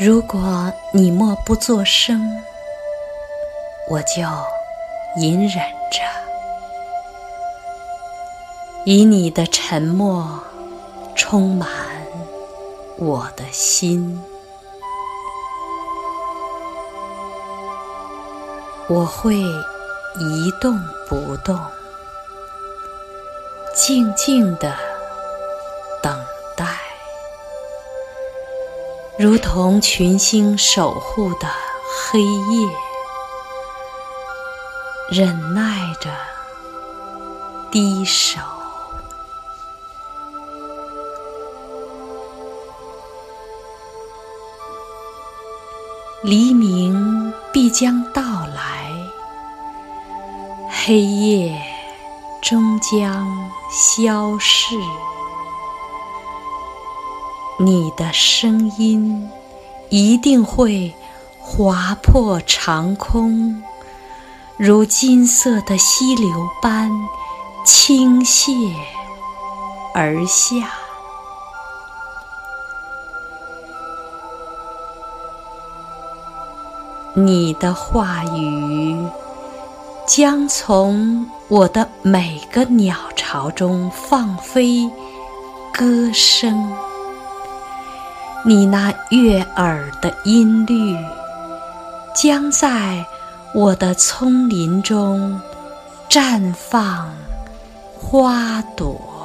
如果你默不作声，我就隐忍着，以你的沉默充满我的心。我会一动不动，静静的等，如同群星守护的黑夜，忍耐着低首。黎明必将到来，黑夜终将消逝。你的声音一定会划破长空，如金色的溪流般倾泻而下。你的话语将从我的每个鸟巢中放飞歌声，你那悦耳的音律将在我的丛林中绽放花朵。